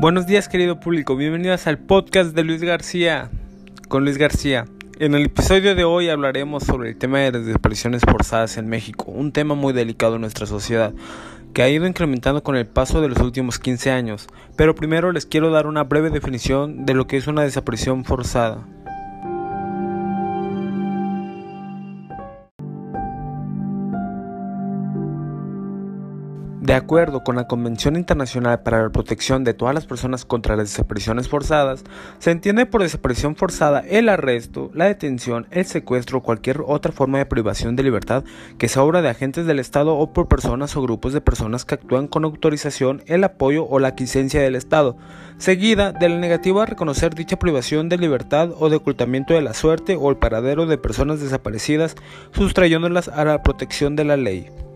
Buenos días querido público, bienvenidos al podcast de Luis García con Luis García. En el episodio de hoy hablaremos sobre el tema de las desapariciones forzadas en México, un tema muy delicado en nuestra sociedad, que ha ido incrementando con el paso de los últimos 15 años. Pero primero les quiero dar una breve definición de lo que es una desaparición forzada. De acuerdo con la Convención Internacional para la Protección de todas las personas contra las desapariciones forzadas, se entiende por desaparición forzada el arresto, la detención, el secuestro o cualquier otra forma de privación de libertad que sea obra de agentes del Estado o por personas o grupos de personas que actúan con autorización, el apoyo o la quiescencia del Estado, seguida de la negativa a reconocer dicha privación de libertad o de ocultamiento de la suerte o el paradero de personas desaparecidas, sustrayéndolas a la protección de la ley.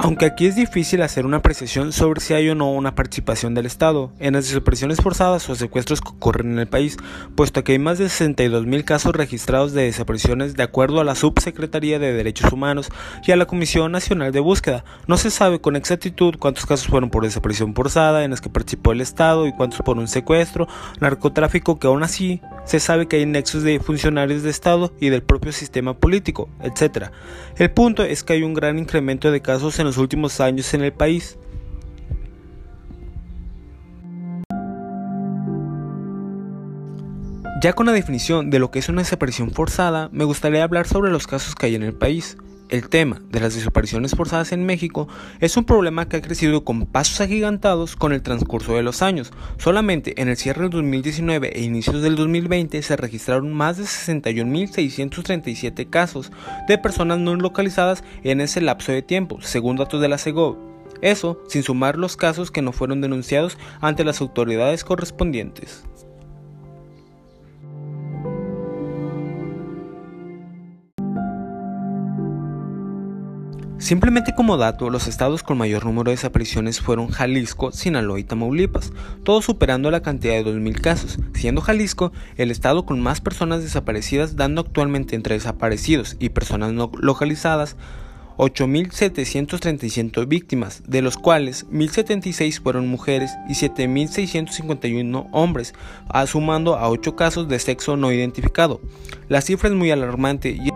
Aunque aquí es difícil hacer una apreciación sobre si hay o no una participación del Estado en las desapariciones forzadas o secuestros que ocurren en el país, puesto que hay más de 62 mil casos registrados de desapariciones de acuerdo a la Subsecretaría de Derechos Humanos y a la Comisión Nacional de Búsqueda. No se sabe con exactitud cuántos casos fueron por desaparición forzada en los que participó el Estado y cuántos por un secuestro, narcotráfico, que aún así se sabe que hay nexos de funcionarios de Estado y del propio sistema político, etc. El punto es que hay un gran incremento de casos en los últimos años en el país. Ya con la definición de lo que es una desaparición forzada, me gustaría hablar sobre los casos que hay en el país. El tema de las desapariciones forzadas en México es un problema que ha crecido con pasos agigantados con el transcurso de los años. Solamente en el cierre del 2019 e inicios del 2020 se registraron más de 61.637 casos de personas no localizadas en ese lapso de tiempo, según datos de la CEGOV. Eso sin sumar los casos que no fueron denunciados ante las autoridades correspondientes. Simplemente como dato, los estados con mayor número de desapariciones fueron Jalisco, Sinaloa y Tamaulipas, todos superando la cantidad de 2.000 casos, siendo Jalisco el estado con más personas desaparecidas, dando actualmente entre desaparecidos y personas no localizadas 8.737 víctimas, de los cuales 1.076 fueron mujeres y 7.651 hombres, sumando a 8 casos de sexo no identificado. La cifra es muy alarmante y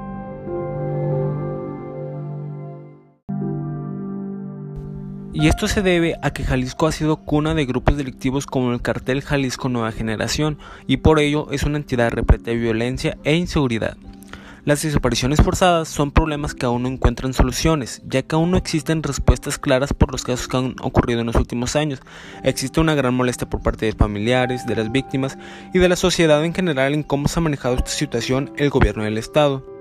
Y esto se debe a que Jalisco ha sido cuna de grupos delictivos como el cartel Jalisco Nueva Generación y por ello es una entidad repleta de violencia e inseguridad. Las desapariciones forzadas son problemas que aún no encuentran soluciones, ya que aún no existen respuestas claras por los casos que han ocurrido en los últimos años. Existe una gran molestia por parte de familiares, de las víctimas y de la sociedad en general en cómo se ha manejado esta situación el gobierno del Estado.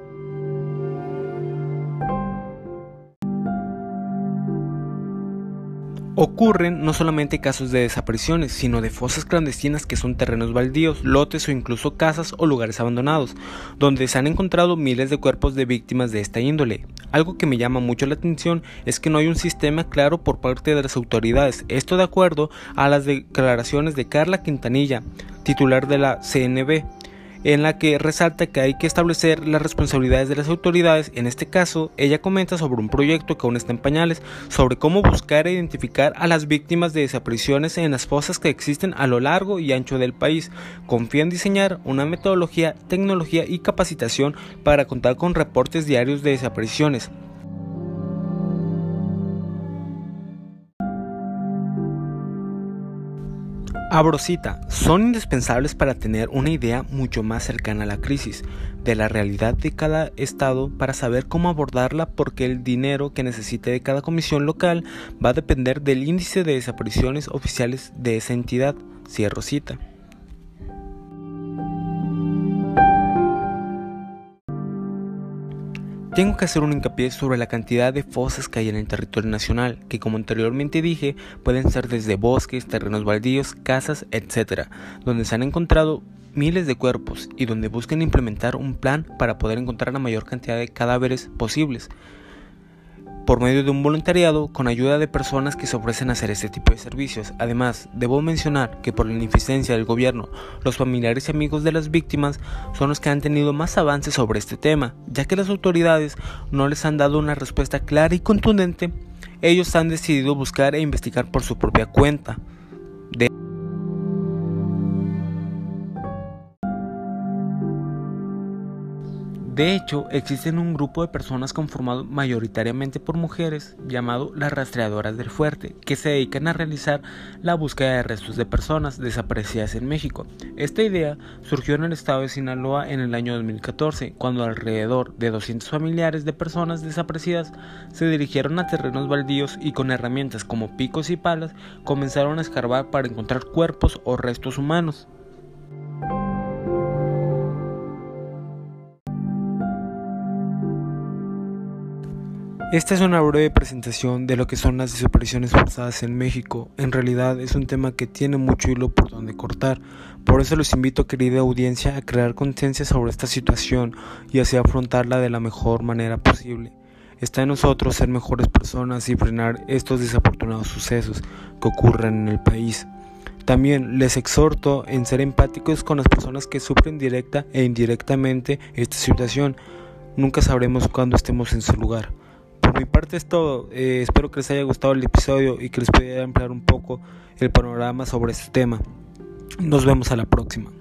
Ocurren no solamente casos de desapariciones, sino de fosas clandestinas que son terrenos baldíos, lotes o incluso casas o lugares abandonados, donde se han encontrado miles de cuerpos de víctimas de esta índole. Algo que me llama mucho la atención es que no hay un sistema claro por parte de las autoridades, esto de acuerdo a las declaraciones de Carla Quintanilla, titular de la CNB, en la que resalta que hay que establecer las responsabilidades de las autoridades. En este caso, ella comenta sobre un proyecto que aún está en pañales, sobre cómo buscar e identificar a las víctimas de desapariciones en las fosas que existen a lo largo y ancho del país. Confía en diseñar una metodología, tecnología y capacitación para contar con reportes diarios de desapariciones Abrosita son indispensables para tener una idea mucho más cercana a la crisis, de la realidad de cada estado para saber cómo abordarla porque el dinero que necesite de cada comisión local va a depender del índice de desapariciones oficiales de esa entidad. Cierro cita. Tengo que hacer un hincapié sobre la cantidad de fosas que hay en el territorio nacional, que como anteriormente dije, pueden ser desde bosques, terrenos baldíos, casas, etc., donde se han encontrado miles de cuerpos y donde buscan implementar un plan para poder encontrar la mayor cantidad de cadáveres posibles. Por medio de un voluntariado con ayuda de personas que se ofrecen a hacer este tipo de servicios. Además, debo mencionar que por la ineficiencia del gobierno, los familiares y amigos de las víctimas son los que han tenido más avances sobre este tema, ya que las autoridades no les han dado una respuesta clara y contundente, ellos han decidido buscar e investigar por su propia cuenta. De hecho, existen un grupo de personas conformado mayoritariamente por mujeres llamado las rastreadoras del fuerte, que se dedican a realizar la búsqueda de restos de personas desaparecidas en México. Esta idea surgió en el estado de Sinaloa en el año 2014, cuando alrededor de 200 familiares de personas desaparecidas se dirigieron a terrenos baldíos y con herramientas como picos y palas comenzaron a escarbar para encontrar cuerpos o restos humanos. Esta es una breve presentación de lo que son las desapariciones forzadas en México. En realidad es un tema que tiene mucho hilo por donde cortar. Por eso los invito, querida audiencia, a crear conciencia sobre esta situación y así afrontarla de la mejor manera posible. Está en nosotros ser mejores personas y frenar estos desafortunados sucesos que ocurren en el país. También les exhorto en ser empáticos con las personas que sufren directa e indirectamente esta situación. Nunca sabremos cuándo estemos en su lugar. Por mi parte es todo. Eh, espero que les haya gustado el episodio y que les pueda ampliar un poco el panorama sobre este tema. Nos vemos a la próxima.